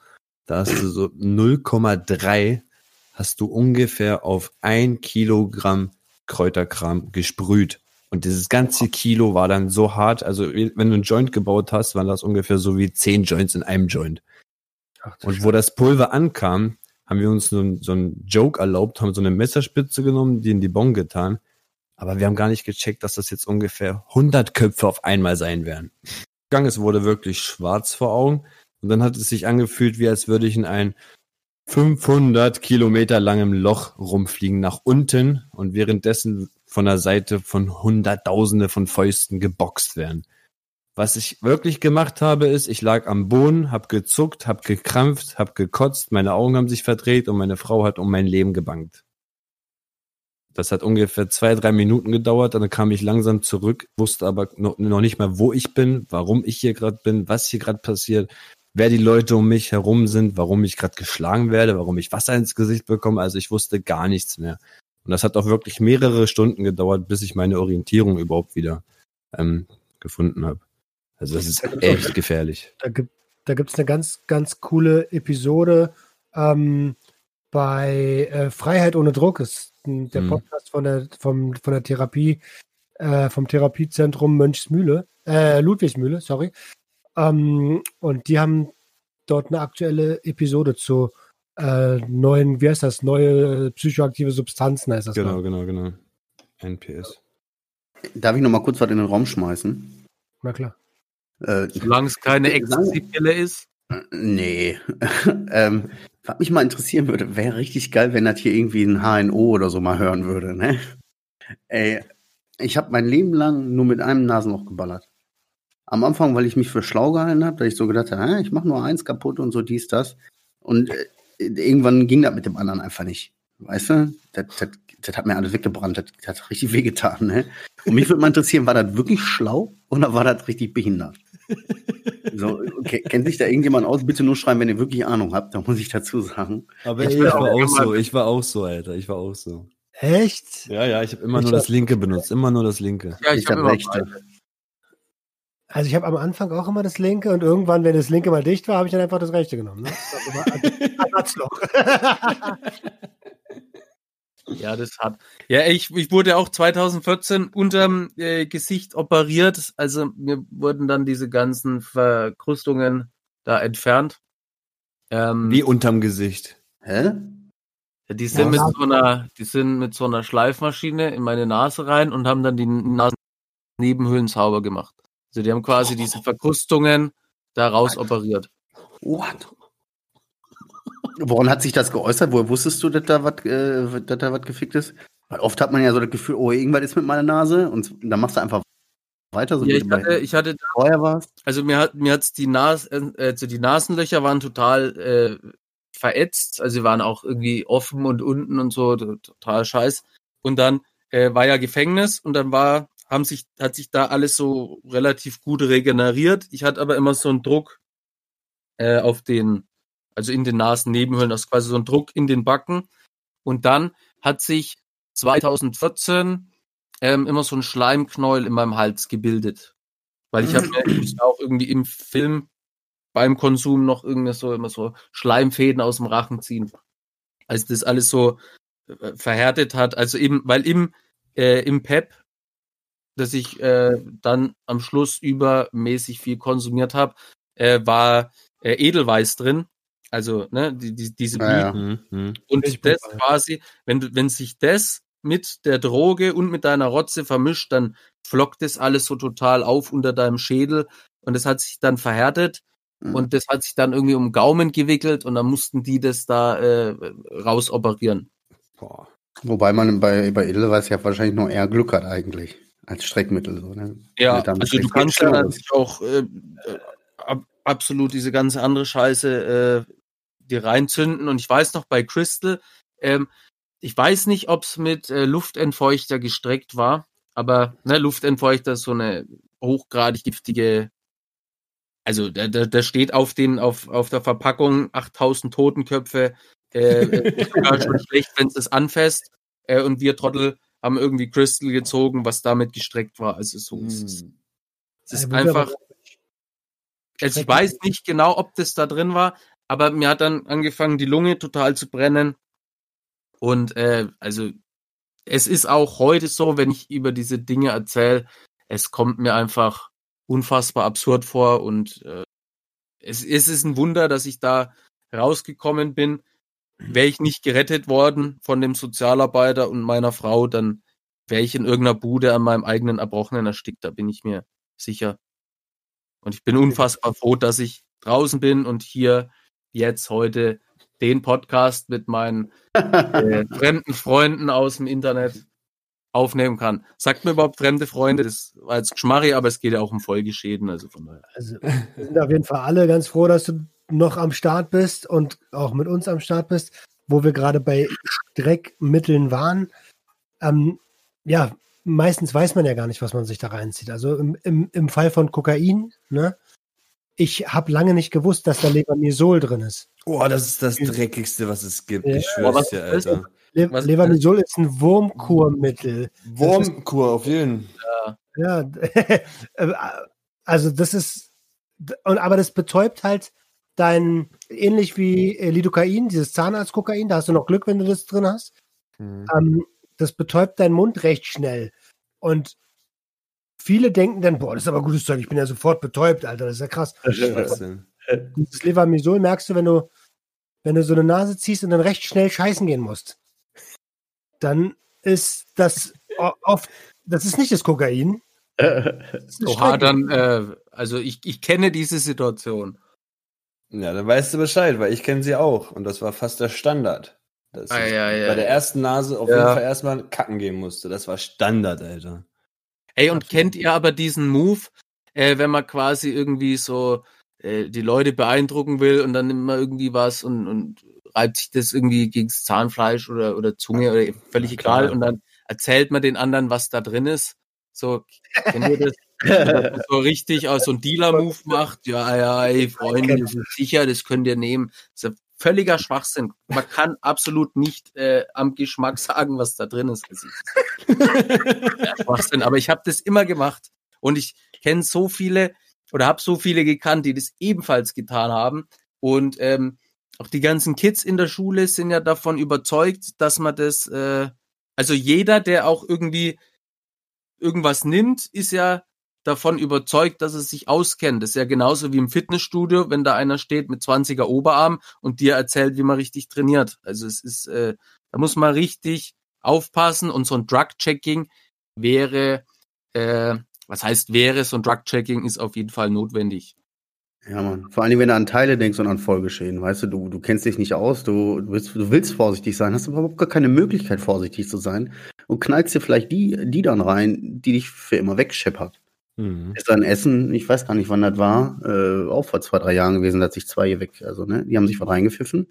Da hast du so 0,3 hast du ungefähr auf ein Kilogramm Kräuterkram gesprüht. Und dieses ganze Kilo war dann so hart. Also wenn du einen Joint gebaut hast, waren das ungefähr so wie zehn Joints in einem Joint. Ach, und wo das Pulver ankam, haben wir uns so, ein, so einen Joke erlaubt, haben so eine Messerspitze genommen, die in die Bon getan. Aber wir haben gar nicht gecheckt, dass das jetzt ungefähr 100 Köpfe auf einmal sein werden. Es wurde wirklich schwarz vor Augen. Und dann hat es sich angefühlt, wie als würde ich in ein 500 Kilometer langem Loch rumfliegen nach unten und währenddessen von der Seite von Hunderttausende von Fäusten geboxt werden. Was ich wirklich gemacht habe, ist, ich lag am Boden, hab gezuckt, hab gekrampft, hab gekotzt, meine Augen haben sich verdreht und meine Frau hat um mein Leben gebankt. Das hat ungefähr zwei, drei Minuten gedauert, dann kam ich langsam zurück, wusste aber noch, noch nicht mehr, wo ich bin, warum ich hier gerade bin, was hier gerade passiert, wer die Leute um mich herum sind, warum ich gerade geschlagen werde, warum ich Wasser ins Gesicht bekomme. Also ich wusste gar nichts mehr. Und das hat auch wirklich mehrere Stunden gedauert, bis ich meine Orientierung überhaupt wieder ähm, gefunden habe. Also das ist echt gefährlich. Da gibt da gibt's eine ganz, ganz coole Episode ähm, bei äh, Freiheit ohne Druck. Das ist der hm. Podcast von der, vom, von der Therapie, äh, vom Therapiezentrum Mönchsmühle, äh, Ludwigsmühle, sorry. Ähm, und die haben dort eine aktuelle Episode zu äh, neuen, wie heißt das, neue psychoaktive Substanzen heißt das. Genau, mal. genau, genau. NPS. Darf ich noch mal kurz was in den Raum schmeißen? Na klar. Äh, Solange es keine Ecstasy-Pille ist. Nee. ähm, was mich mal interessieren würde, wäre richtig geil, wenn das hier irgendwie ein HNO oder so mal hören würde, ne? Ey, ich habe mein Leben lang nur mit einem Nasenloch geballert. Am Anfang, weil ich mich für schlau gehalten habe, da ich so gedacht habe, ich mache nur eins kaputt und so dies, das. Und äh, irgendwann ging das mit dem anderen einfach nicht. Weißt du? Das, das, das hat mir alles weggebrannt. Das, das hat richtig wehgetan. Ne? Und mich würde mal interessieren, war das wirklich schlau oder war das richtig behindert? So, okay, kennt sich da irgendjemand aus? Bitte nur schreiben, wenn ihr wirklich Ahnung habt, da muss ich dazu sagen. Aber ich, ich war auch so, ich war auch so, Alter, ich war auch so. Echt? Ja, ja, ich habe immer ich nur hab... das linke benutzt, immer nur das linke. Ja, ich, ich habe rechte. Also ich habe am Anfang auch immer das linke und irgendwann, wenn das linke mal dicht war, habe ich dann einfach das rechte genommen. Ne? Ersatzloch. ja, das hat. Ja, ich, ich wurde auch 2014 unterm äh, Gesicht operiert. Also mir wurden dann diese ganzen Verkrustungen da entfernt. Ähm, Wie unterm Gesicht? Hä? Ja, die sind ja. mit so einer, die sind mit so einer Schleifmaschine in meine Nase rein und haben dann die Nasennebenhöhlen sauber gemacht. Also die haben quasi diese Verkrustungen da raus operiert. What? Woran hat sich das geäußert? Woher wusstest du, dass da was äh, dass da was gefickt ist? Weil oft hat man ja so das Gefühl, oh, irgendwas ist mit meiner Nase und dann machst du einfach weiter. So ja, ich hatte, ich hatte da, vorher war's. Also mir hat mir hat's die Nas äh, also die Nasenlöcher waren total äh, verätzt, also sie waren auch irgendwie offen und unten und so total scheiß. Und dann äh, war ja Gefängnis und dann war haben sich, hat sich da alles so relativ gut regeneriert. Ich hatte aber immer so einen Druck äh, auf den, also in den Nasennebenhöhlen, also quasi so einen Druck in den Backen. Und dann hat sich 2014 ähm, immer so ein Schleimknäuel in meinem Hals gebildet. Weil ich habe mir auch irgendwie im Film beim Konsum noch irgendwie so immer so Schleimfäden aus dem Rachen ziehen. Als das alles so äh, verhärtet hat. Also eben, weil im, äh, im PEP das ich äh, dann am Schluss übermäßig viel konsumiert habe, äh, war äh, Edelweiß drin. Also, ne, die, die, diese Blüten. Ja, ja. Mhm, mhm. Und ich das quasi, wenn du, wenn sich das mit der Droge und mit deiner Rotze vermischt, dann flockt das alles so total auf unter deinem Schädel und das hat sich dann verhärtet mhm. und das hat sich dann irgendwie um Gaumen gewickelt und dann mussten die das da äh, rausoperieren. Boah. Wobei man bei, bei Edelweiß ja wahrscheinlich nur eher Glück hat eigentlich als Streckmittel. So, ne? Ja, also du kannst ja auch äh, ab, absolut diese ganze andere Scheiße äh, dir reinzünden. Und ich weiß noch bei Crystal, ähm, ich weiß nicht, ob es mit äh, Luftentfeuchter gestreckt war, aber ne, Luftentfeuchter ist so eine hochgradig giftige, also da, da, da steht auf den auf, auf der Verpackung 8000 Totenköpfe, äh, ist sogar schon schlecht, wenn es das anfasst. äh, und wir Trottel haben irgendwie Crystal gezogen, was damit gestreckt war. Also so ist es. Hm. Es ist Ja, einfach, also ich weiß nicht genau, ob das da drin war, aber mir hat dann angefangen, die Lunge total zu brennen. Und äh, also es ist auch heute so, wenn ich über diese Dinge erzähle, es kommt mir einfach unfassbar absurd vor und äh, es, es ist ein Wunder, dass ich da rausgekommen bin. Wäre ich nicht gerettet worden von dem Sozialarbeiter und meiner Frau, dann wäre ich in irgendeiner Bude an meinem eigenen Erbrochenen erstickt, da bin ich mir sicher. Und ich bin unfassbar froh, dass ich draußen bin und hier jetzt heute den Podcast mit meinen äh, fremden Freunden aus dem Internet aufnehmen kann. Sagt mir überhaupt fremde Freunde, das war jetzt Geschmarri, aber es geht ja auch um Folgeschäden, also von daher. Also, wir sind auf jeden Fall alle ganz froh, dass du noch am Start bist und auch mit uns am Start bist, wo wir gerade bei Streckmitteln waren. Ähm, ja, meistens weiß man ja gar nicht, was man sich da reinzieht. Also im, im, im Fall von Kokain, ne? Ich habe lange nicht gewusst, dass da Lebermisol drin ist. Oh, das ist das Dreckigste, was es gibt. Ja. Ich Aber schwör's was dir? Alter. Le Was- Lebermisol ist ein Wurmkurmittel. Wurmkur auf jeden Ja, äh, also das ist, und aber das betäubt halt dein, ähnlich wie äh, Lidocain, dieses Zahnarztkokain, da hast du noch Glück, wenn du das drin hast. Mhm. Ähm, das betäubt deinen Mund recht schnell. Und viele denken dann, boah, das ist aber gutes Zeug, ich bin ja sofort betäubt, Alter, das ist ja krass. Schwachsinn. Dieses Lebermisol merkst du, wenn du, wenn du so eine Nase ziehst und dann recht schnell scheißen gehen musst. Dann ist das oft, das ist nicht das Kokain. Das ist das Oha, dann, äh, also ich, ich kenne diese Situation. Ja, dann weißt du Bescheid, weil ich kenne sie auch. Und das war fast der Standard. Dass Ah, ich ja, ja, bei der ersten Nase auf Ja. jeden Fall erstmal kacken gehen musste. Das war Standard, Alter. Ey, und kennt ihr aber diesen Move, äh, wenn man quasi irgendwie so äh, die Leute beeindrucken will und dann nimmt man irgendwie was und, und reibt sich das irgendwie gegens Zahnfleisch oder, oder Zunge oder völlig Ja, klar. egal und dann erzählt man den anderen, was da drin ist. So, kennt ihr das? Man so richtig aus so ein Dealer-Move macht. Ja, ja, ey, Freunde, das ist sicher, das könnt ihr nehmen. Das ist völliger Schwachsinn. Man kann absolut nicht äh, am Geschmack sagen, was da drin ist. Das ist ja, Schwachsinn. Aber ich habe das immer gemacht. Und ich kenne so viele oder habe so viele gekannt, die das ebenfalls getan haben. Und ähm, auch die ganzen Kids in der Schule sind ja davon überzeugt, dass man das, äh, also jeder, der auch irgendwie irgendwas nimmt, ist ja davon überzeugt, dass er sich auskennt. Das ist ja genauso wie im Fitnessstudio, wenn da einer steht mit 20er Oberarm und dir erzählt, wie man richtig trainiert. Also es ist, äh, da muss man richtig aufpassen und so ein Drug-Checking wäre, äh, was heißt wäre, so ein Drug-Checking ist auf jeden Fall notwendig. Ja, Mann. Vor allem, wenn du an Teile denkst und an Folgeschäden. Weißt du, du, du kennst dich nicht aus, du, du, willst, du willst vorsichtig sein, hast überhaupt gar keine Möglichkeit, vorsichtig zu sein. Und knallst dir vielleicht die, die dann rein, die dich für immer wegscheppert. Mhm. Ist ein Essen, ich weiß gar nicht, wann das war, äh, auch vor zwei, drei Jahren gewesen, da hat sich zwei hier weg, also, ne, die haben sich was reingepfiffen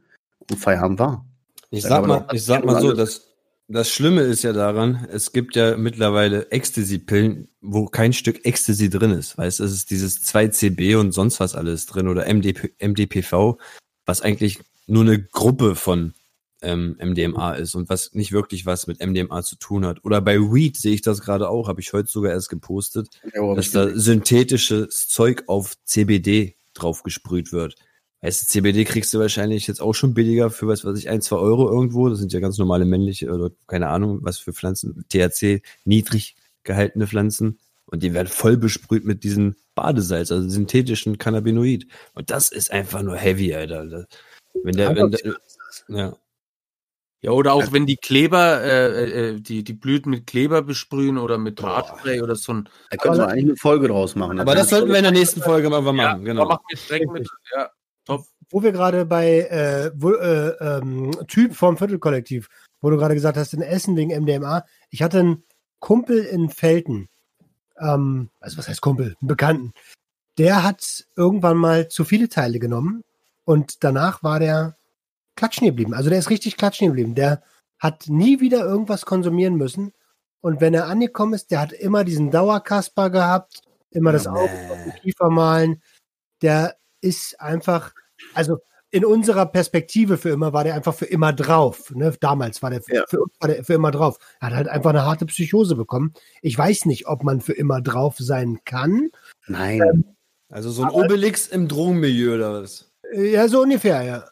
und Feierabend war. Ich sag mal, ich sag mal so, dass das Schlimme ist ja daran, es gibt ja mittlerweile Ecstasy-Pillen, wo kein Stück Ecstasy drin ist. Weißt du, es ist dieses 2CB und sonst was alles drin oder MDP, MDPV, was eigentlich nur eine Gruppe von ähm, MDMA ist und was nicht wirklich was mit MDMA zu tun hat. Oder bei Weed sehe ich das gerade auch, habe ich heute sogar erst gepostet, Ja, dass da synthetisches Zeug auf CBD drauf gesprüht wird. Weißt du, CBD kriegst du wahrscheinlich jetzt auch schon billiger für was weiß ich, ein, zwei Euro irgendwo. Das sind ja ganz normale männliche oder keine Ahnung, was für Pflanzen. THC, niedrig gehaltene Pflanzen. Und die werden voll besprüht mit diesem Badesalz, also synthetischen Cannabinoid. Und das ist einfach nur heavy, Alter. Wenn der, wenn der, ja. Ja, oder auch wenn die Kleber, äh, äh, die, die Blüten mit Kleber besprühen oder mit Boah. Haarspray oder so ein. Da können wir eigentlich eine Folge draus machen. Aber das sollten wir in der nächsten Folge mal machen, Ja, genau. Mach mit Streckmittel, ja. wo wir gerade bei äh, wo, äh, ähm, Typ vom Viertelkollektiv, wo du gerade gesagt hast, in Essen wegen MDMA. Ich hatte einen Kumpel in Felten. Ähm, also was heißt Kumpel? Einen Bekannten. Der hat irgendwann mal zu viele Teile genommen und danach war der klatschen geblieben. Also der ist richtig klatschen geblieben. Der hat nie wieder irgendwas konsumieren müssen. Und wenn er angekommen ist, der hat immer diesen Dauerkasper gehabt, immer das Ja, Auge auf den Kiefer malen. Der ist einfach, also in unserer Perspektive für immer war der einfach für immer drauf. Ne? Damals war der, für, Ja. für uns war der für immer drauf. Er hat halt einfach eine harte Psychose bekommen. Ich weiß nicht, ob man für immer drauf sein kann. Nein. Also so ein Obelix im Drogenmilieu oder was? Äh, Ja, so ungefähr, ja.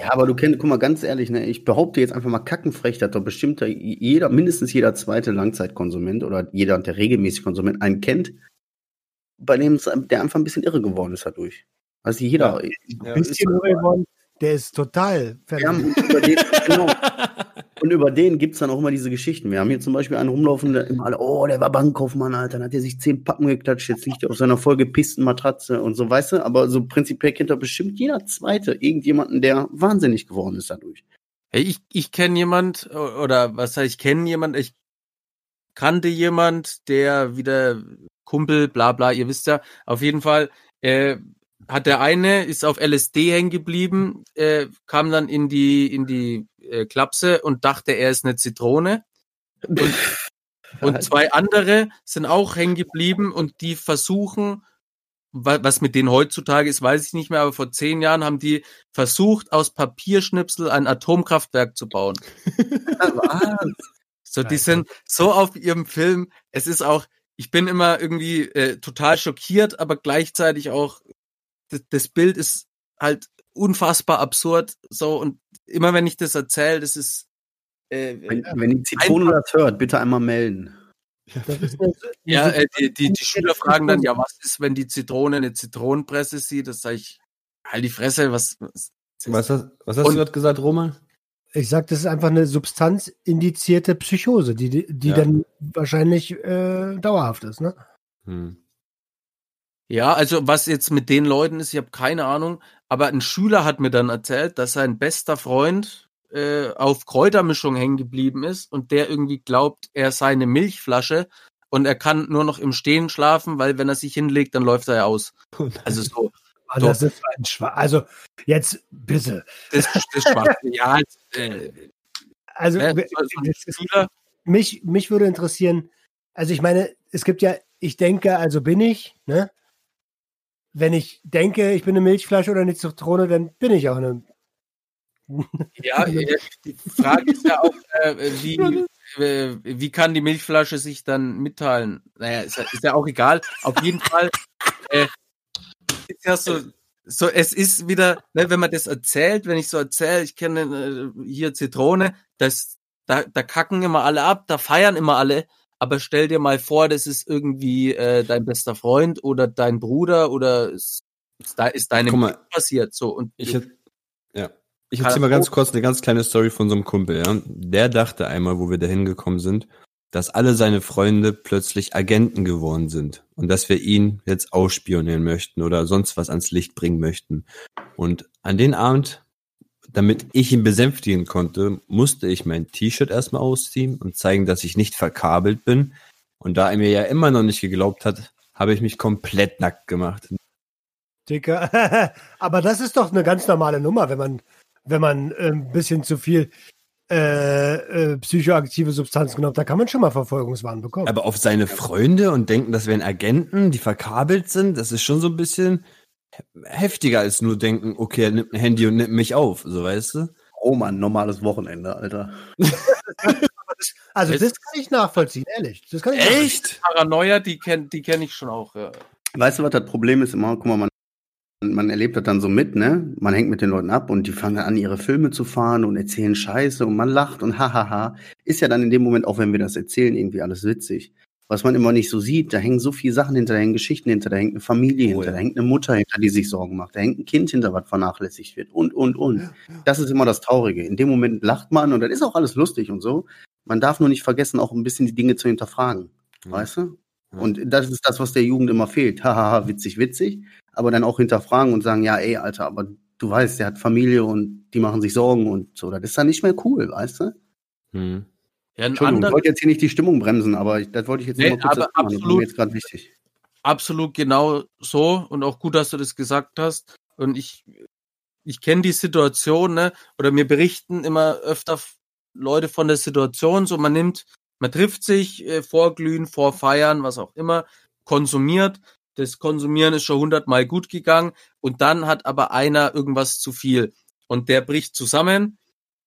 Ja, aber du kennst, guck mal, ganz ehrlich, ne, ich behaupte jetzt einfach mal kackenfrech, dass doch bestimmt da jeder, mindestens jeder zweite Langzeitkonsument oder jeder, der regelmäßig Konsument einen kennt, bei dem es, der einfach ein bisschen irre geworden ist dadurch. Also jeder. Ja. Ein bisschen irre geworden. Der ist total haben uns über den, genau. Und über den gibt's dann auch immer diese Geschichten. Wir haben hier zum Beispiel einen rumlaufen, der immer alle, oh, der war Bankkaufmann, Alter, dann hat er sich zehn Pappen geklatscht, jetzt liegt er auf seiner vollgepissten Matratze und so, weißt du? Aber so prinzipiell kennt doch bestimmt jeder Zweite irgendjemanden, der wahnsinnig geworden ist dadurch. Hey, ich, ich kenne jemand, oder was heißt, ich kenne jemand, ich kannte jemand, der wieder Kumpel, bla bla, ihr wisst ja, auf jeden Fall, äh, hat der eine, ist auf LSD hängen geblieben, äh, kam dann in die, in die äh, Klapse und dachte, er ist eine Zitrone. Und, und zwei andere sind auch hängen geblieben und die versuchen, wa- was mit denen heutzutage ist, weiß ich nicht mehr, aber vor zehn Jahren haben die versucht, aus Papierschnipsel ein Atomkraftwerk zu bauen. So, die sind so auf ihrem Film. Es ist auch, ich bin immer irgendwie äh, total schockiert, aber gleichzeitig auch, das, Bild ist halt unfassbar absurd. So, und immer wenn ich das erzähle, das ist, äh, Wenn, wenn die Zitrone das hört, bitte einmal melden. Ja, äh, die, die, die Schüler fragen dann, ja, was ist, wenn die Zitrone eine Zitronenpresse sieht? Das sage ich, halt die Fresse, was, was Was hast, was hast du gerade gesagt, Roman? Ich sag, das ist einfach eine substanzindizierte Psychose, die, die die Ja. dann wahrscheinlich äh, dauerhaft ist, ne? Hm. Ja, also was jetzt mit den Leuten ist, ich habe keine Ahnung, aber ein Schüler hat mir dann erzählt, dass sein bester Freund äh, auf Kräutermischung hängen geblieben ist und der irgendwie glaubt, er sei eine Milchflasche und er kann nur noch im Stehen schlafen, weil wenn er sich hinlegt, dann läuft er ja aus. Also so, Also das ist ein Schwa Also jetzt bitte. das, das schwach. Ja, äh, Also das ist- mich, mich würde interessieren, also ich meine, es gibt ja, ich denke, also bin ich, ne? Wenn ich denke, ich bin eine Milchflasche oder eine Zitrone, dann bin ich auch eine. ja, äh, die Frage ist ja auch, äh, wie, äh, wie kann die Milchflasche sich dann mitteilen? Naja, ist ja, ist ja auch egal. Auf jeden Fall äh, ist ja so, so, es ist wieder, ne, wenn man das erzählt, wenn ich so erzähle, ich kenne äh, hier Zitrone, das, da, da kacken immer alle ab, da feiern immer alle. Aber stell dir mal vor, das ist irgendwie äh, dein bester Freund oder dein Bruder oder ist, ist, da, ist deinem mal. Passiert. So und Ich, hätt- ja. ich erzähle mal ganz kurz eine ganz kleine Story von so einem Kumpel. Ja. Der dachte einmal, wo wir da hingekommen sind, dass alle seine Freunde plötzlich Agenten geworden sind und dass wir ihn jetzt ausspionieren möchten oder sonst was ans Licht bringen möchten. Und an den Abend, damit ich ihn besänftigen konnte, musste ich mein T-Shirt erstmal ausziehen und zeigen, dass ich nicht verkabelt bin. Und da er mir ja immer noch nicht geglaubt hat, habe ich mich komplett nackt gemacht. Dicker. Aber das ist doch eine ganz normale Nummer, wenn man, wenn man ein bisschen zu viel äh, äh, psychoaktive Substanzen genommen hat. Da kann man schon mal Verfolgungswahn bekommen. Aber auf seine Freunde und denken, das wären Agenten, die verkabelt sind, das ist schon so ein bisschen heftiger als nur denken, okay, er nimmt ein Handy und nimmt mich auf, so weißt du? Oh Mann, normales Wochenende, Alter. also es- das kann ich nachvollziehen, ehrlich. Das kann ich nachvollziehen. Echt? Paranoia, die kenn, die kenn ich schon auch. Ja. Weißt du, was das Problem ist? Immer, guck mal, man, man erlebt das dann so mit, ne? Man hängt mit den Leuten ab und die fangen dann an, ihre Filme zu fahren und erzählen Scheiße und man lacht und hahaha. Ist ja dann in dem Moment, auch wenn wir das erzählen, irgendwie alles witzig. Was man immer nicht so sieht, da hängen so viele Sachen hinter, da hängen Geschichten hinter, da hängt eine Familie Oh hinter, ja. da hängt eine Mutter hinter, die sich Sorgen macht, da hängt ein Kind hinter, was vernachlässigt wird und, und, und. Das ist immer das Traurige. In dem Moment lacht man und dann ist auch alles lustig und so. Man darf nur nicht vergessen, auch ein bisschen die Dinge zu hinterfragen. Weißt du? Ja. Und das ist das, was der Jugend immer fehlt. Hahaha, witzig, witzig. Aber dann auch hinterfragen und sagen, ja, ey, Alter, aber du weißt, der hat Familie und die machen sich Sorgen und so. Das ist dann nicht mehr cool, weißt du? Hm. Ja, Entschuldigung, ich wollte jetzt hier nicht die Stimmung bremsen, aber ich, das wollte ich jetzt Nee, noch mal kurz aber erzählen. Das absolut. mir jetzt gerade wichtig. absolut genau so und auch gut, dass du das gesagt hast. Und ich, ich kenne die Situation, ne? Oder mir berichten immer öfter Leute von der Situation, so man nimmt, man trifft sich, äh, vorglühen, vorfeiern, was auch immer, konsumiert, das Konsumieren ist schon hundertmal gut gegangen und dann hat aber einer irgendwas zu viel und der bricht zusammen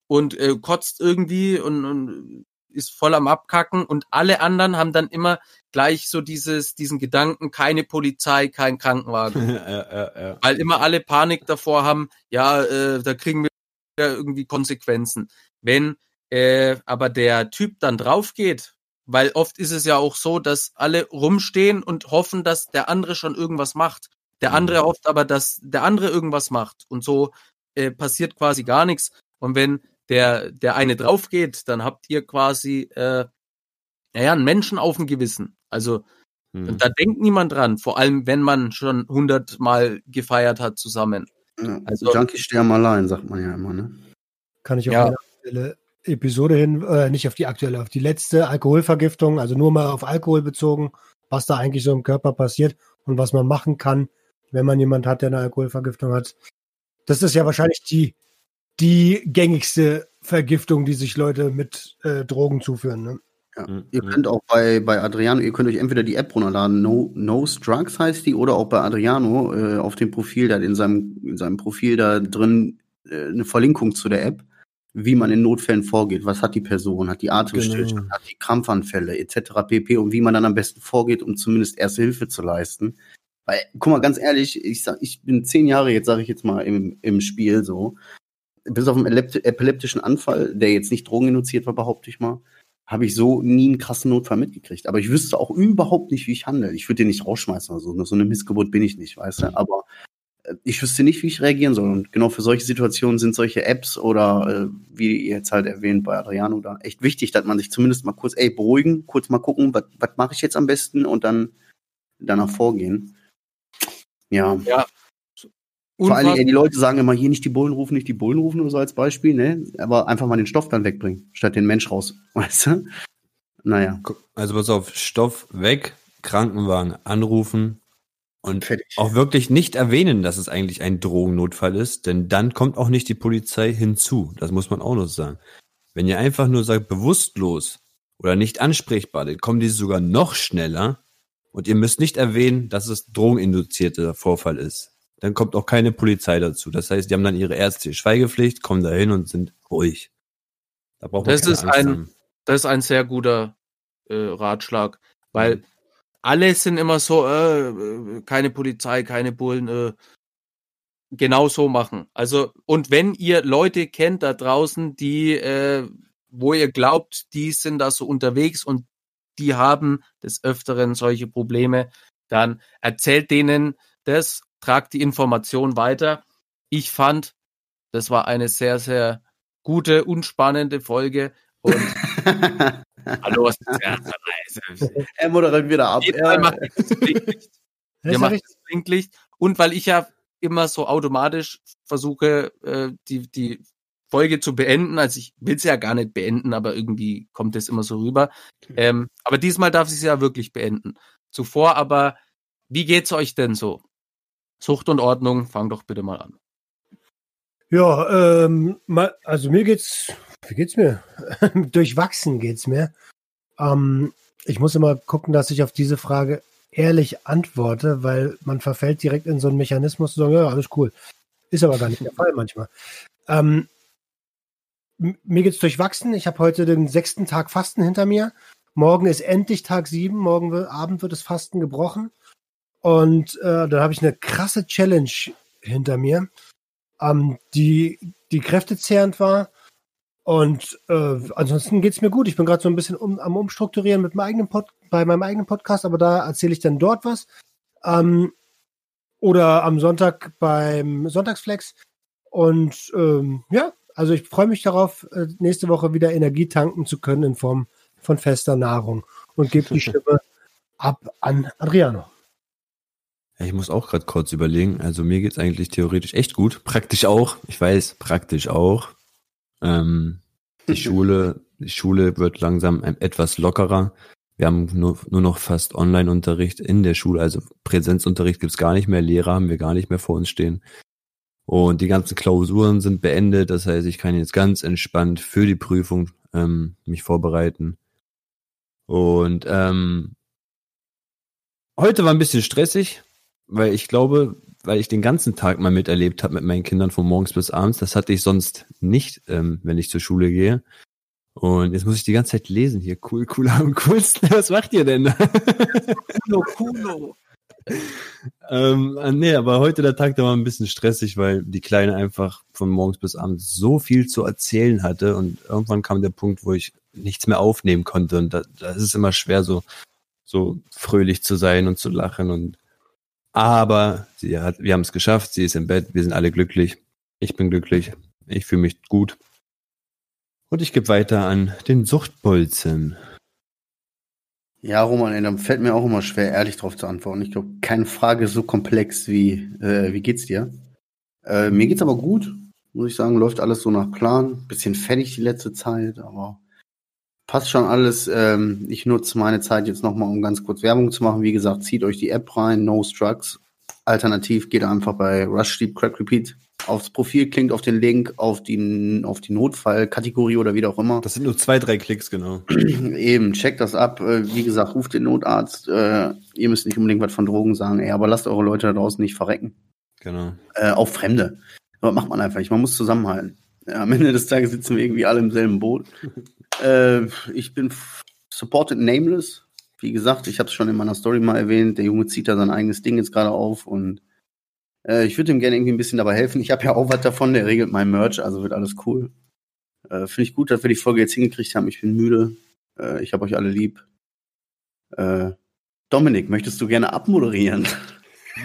und äh, kotzt irgendwie und, und ist voll am Abkacken und alle anderen haben dann immer gleich so dieses, diesen Gedanken, keine Polizei, kein Krankenwagen. ja, ja, ja. Weil immer alle Panik davor haben, ja, äh, da kriegen wir irgendwie Konsequenzen. Wenn äh, aber der Typ dann drauf geht weil oft ist es ja auch so, dass alle rumstehen und hoffen, dass der andere schon irgendwas macht. Der andere mhm. hofft aber, dass der andere irgendwas macht. Und so äh, passiert quasi gar nichts. Und wenn der, der eine drauf geht, dann habt ihr quasi, äh, naja, einen Menschen auf dem Gewissen. Also, hm. da denkt niemand dran. Vor allem, wenn man schon hundertmal gefeiert hat zusammen. Ja, also, Junkies sterben allein, sagt man ja immer, ne? Kann ich auf ja. Stelle Episode hin, äh, nicht auf die aktuelle, auf die letzte Alkoholvergiftung, also nur mal auf Alkohol bezogen, was da eigentlich so im Körper passiert und was man machen kann, wenn man jemand hat, der eine Alkoholvergiftung hat. Das ist ja wahrscheinlich die, die gängigste Vergiftung, die sich Leute mit äh, Drogen zuführen. Ne? Ja. Mhm. Ihr könnt auch bei, bei Adriano, ihr könnt euch entweder die App runterladen, no, no Drugs heißt die, oder auch bei Adriano äh, auf dem Profil, da in seinem, in seinem Profil da drin äh, eine Verlinkung zu der App wie man in Notfällen vorgeht. Was hat die Person? Hat die Atemstillstand? Genau. Hat die Krampfanfälle etc. pp. Und wie man dann am besten vorgeht, um zumindest erste Hilfe zu leisten. Weil, guck mal, ganz ehrlich, ich sag, ich bin zehn Jahre jetzt, sage ich jetzt mal, im, im Spiel so. Bis auf einen epileptischen Anfall, der jetzt nicht drogeninduziert war, behaupte ich mal, habe ich so nie einen krassen Notfall mitgekriegt. Aber ich wüsste auch überhaupt nicht, wie ich handle. Ich würde den nicht rausschmeißen oder so. So eine Missgeburt bin ich nicht, weißt du. Aber ich wüsste nicht, wie ich reagieren soll. Und genau für solche Situationen sind solche Apps oder äh, wie ihr jetzt halt erwähnt bei Adriano da echt wichtig, dass man sich zumindest mal kurz, ey, beruhigen, kurz mal gucken, was mache ich jetzt am besten und dann danach vorgehen. Ja. Ja. Vor allen Dingen, ey, die Leute sagen immer, hier nicht die Bullen rufen, nicht die Bullen rufen oder so als Beispiel, ne? Aber einfach mal den Stoff dann wegbringen, statt den Mensch raus. Weißt du? Naja. Also pass auf, Stoff weg, Krankenwagen anrufen, und Fertig. auch wirklich nicht erwähnen, dass es eigentlich ein Drogennotfall ist, denn dann kommt auch nicht die Polizei hinzu. Das muss man auch noch sagen. Wenn ihr einfach nur sagt, bewusstlos oder nicht ansprechbar, dann kommen die sogar noch schneller und ihr müsst nicht erwähnen, dass es drogeninduzierter Vorfall ist. Dann kommt auch keine Polizei dazu. Das heißt, die haben dann ihre ärztliche Schweigepflicht, kommen dahin und sind ruhig. Da braucht man das ist Angst ein, haben. Das ist ein sehr guter äh, Ratschlag, weil mhm alle sind immer so, äh, äh, keine Polizei, keine Bullen, äh, genau so machen. Also, und wenn ihr Leute kennt da draußen, die, äh, wo ihr glaubt, die sind da so unterwegs und die haben des Öfteren solche Probleme, dann erzählt denen das, tragt die Information weiter. Ich fand, das war eine sehr, sehr gute, unspannende Folge und Hallo, was ist das? Er moderiert wieder ab. Ja. Macht das Blinklicht. Der macht das Blinklicht. Und weil ich ja immer so automatisch versuche, äh, die, die Folge zu beenden. Also ich will sie ja gar nicht beenden, aber irgendwie kommt es immer so rüber. Ähm, aber diesmal darf ich sie ja wirklich beenden. Zuvor aber, wie geht's euch denn so? Sucht und Ordnung, fang doch bitte mal an. Ja, ähm, also mir geht's wie geht's mir? Durchwachsen geht's mir. Ähm, ich muss immer gucken, dass ich auf diese Frage ehrlich antworte, weil man verfällt direkt in so einen Mechanismus zu sagen, ja, alles cool. Ist aber gar nicht der Fall manchmal. Ähm, mir geht's durchwachsen. Ich habe heute den sechsten Tag Fasten hinter mir. Morgen ist endlich Tag sieben. Morgen Abend wird das Fasten gebrochen. Und äh, da habe ich eine krasse Challenge hinter mir, ähm, die, die kräftezehrend war und äh, ansonsten geht's mir gut. Ich bin gerade so ein bisschen um, am Umstrukturieren mit meinem eigenen Pod, bei meinem eigenen Podcast, aber da erzähle ich dann dort was. Ähm, oder am Sonntag beim Sonntagsflex. Und ähm, ja, also ich freue mich darauf, äh, nächste Woche wieder Energie tanken zu können in Form von fester Nahrung. Und gebe die Stimme ab an Adriano. Ja, ich muss auch gerade kurz überlegen. Also mir geht's eigentlich theoretisch echt gut. Praktisch auch. Ich weiß, praktisch auch. Ähm, die Schule, die Schule wird langsam etwas lockerer. Wir haben nur, nur noch fast Online-Unterricht in der Schule, also Präsenzunterricht gibt's gar nicht mehr, Lehrer haben wir gar nicht mehr vor uns stehen. Und die ganzen Klausuren sind beendet, das heißt, ich kann jetzt ganz entspannt für die Prüfung ähm, mich vorbereiten. Und ähm, heute war ein bisschen stressig, weil ich glaube, weil ich den ganzen Tag mal miterlebt habe mit meinen Kindern von morgens bis abends. Das hatte ich sonst nicht, ähm, wenn ich zur Schule gehe. Und jetzt muss ich die ganze Zeit lesen hier. Cool, cool, am coolsten. Was macht ihr denn? Kuno, Kuno. ähm, äh, nee, aber heute der Tag, der war ein bisschen stressig, weil die Kleine einfach von morgens bis abends so viel zu erzählen hatte und irgendwann kam der Punkt, wo ich nichts mehr aufnehmen konnte und da, da ist es immer schwer, so, so fröhlich zu sein und zu lachen und aber sie hat, wir haben es geschafft, sie ist im Bett, wir sind alle glücklich. Ich bin glücklich, ich fühle mich gut. Und ich gebe weiter an den Suchtbolzen. Ja, Roman, ey, dann fällt mir auch immer schwer, ehrlich drauf zu antworten. Ich glaube, keine Frage ist so komplex wie, äh, wie geht's dir? Äh, mir geht's aber gut, muss ich sagen, läuft alles so nach Plan. Bisschen fertig die letzte Zeit, aber passt schon alles. Ähm, ich nutze meine Zeit jetzt nochmal, um ganz kurz Werbung zu machen. Wie gesagt, zieht euch die App rein, No Strucks. Alternativ geht einfach bei Rush Sleep Crack Repeat aufs Profil, klingt auf den Link, auf die, auf die Notfallkategorie oder wie auch immer. Das sind nur zwei, drei Klicks, genau. Eben, checkt das ab. Äh, wie gesagt, ruft den Notarzt. Äh, ihr müsst nicht unbedingt was von Drogen sagen, ey, aber lasst eure Leute da draußen nicht verrecken. Genau. Äh, auch Fremde. Aber macht man einfach nicht. Man muss zusammenhalten. Ja, am Ende des Tages sitzen wir irgendwie alle im selben Boot. äh, ich bin supported nameless. Wie gesagt, ich habe es schon in meiner Story mal erwähnt. Der Junge zieht da sein eigenes Ding jetzt gerade auf und äh, ich würde ihm gerne irgendwie ein bisschen dabei helfen. Ich habe ja auch was davon, der regelt mein Merch, also wird alles cool. Äh, Finde ich gut, dass wir die Folge jetzt hingekriegt haben. Ich bin müde. Äh, ich habe euch alle lieb. Äh, Dominik, möchtest du gerne abmoderieren?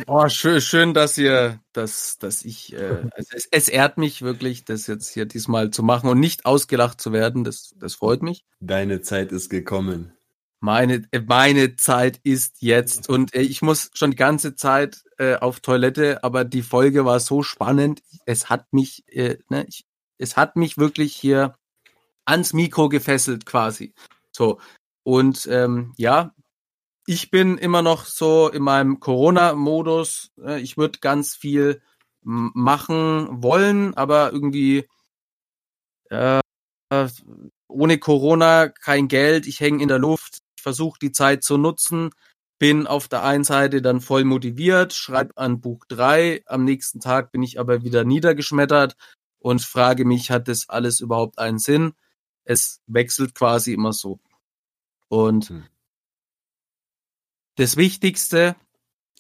Oh, schön, schön, dass ihr, dass, dass ich, äh, also es, es ehrt mich wirklich, das jetzt hier diesmal zu machen und nicht ausgelacht zu werden. Das, das freut mich. Deine Zeit ist gekommen. Meine, äh, meine Zeit ist jetzt und äh, ich muss schon die ganze Zeit äh, auf Toilette, aber die Folge war so spannend. Es hat mich, äh, ne, ich, es hat mich wirklich hier ans Mikro gefesselt quasi. So und ähm, ja, ich bin immer noch so in meinem Corona-Modus. Äh, ich würde ganz viel machen wollen, aber irgendwie äh, ohne Corona kein Geld. Ich hänge in der Luft versuche die Zeit zu nutzen, bin auf der einen Seite dann voll motiviert, schreibe an Buch 3, am nächsten Tag bin ich aber wieder niedergeschmettert und frage mich, hat das alles überhaupt einen Sinn? Es wechselt quasi immer so. Und hm. Das Wichtigste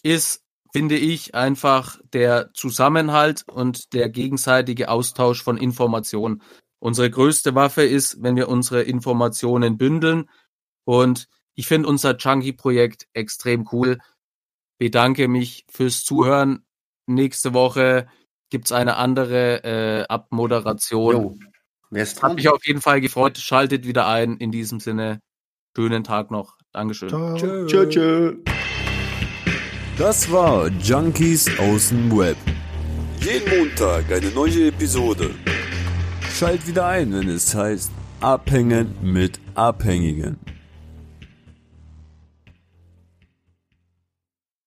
ist, finde ich, einfach der Zusammenhalt und der gegenseitige Austausch von Informationen. Unsere größte Waffe ist, wenn wir unsere Informationen bündeln und ich finde unser Chunky-Projekt extrem cool. Bedanke mich fürs Zuhören. Nächste Woche gibt's eine andere äh, Abmoderation. Jo, wer ist dran? Hat mich auf jeden Fall gefreut. Schaltet wieder ein. In diesem Sinne, schönen Tag noch. Dankeschön. Ciao. Tschö, tschö. Das war Junkies aus dem Web. Jeden Montag eine neue Episode. Schalt wieder ein, wenn es heißt Abhängen mit Abhängigen.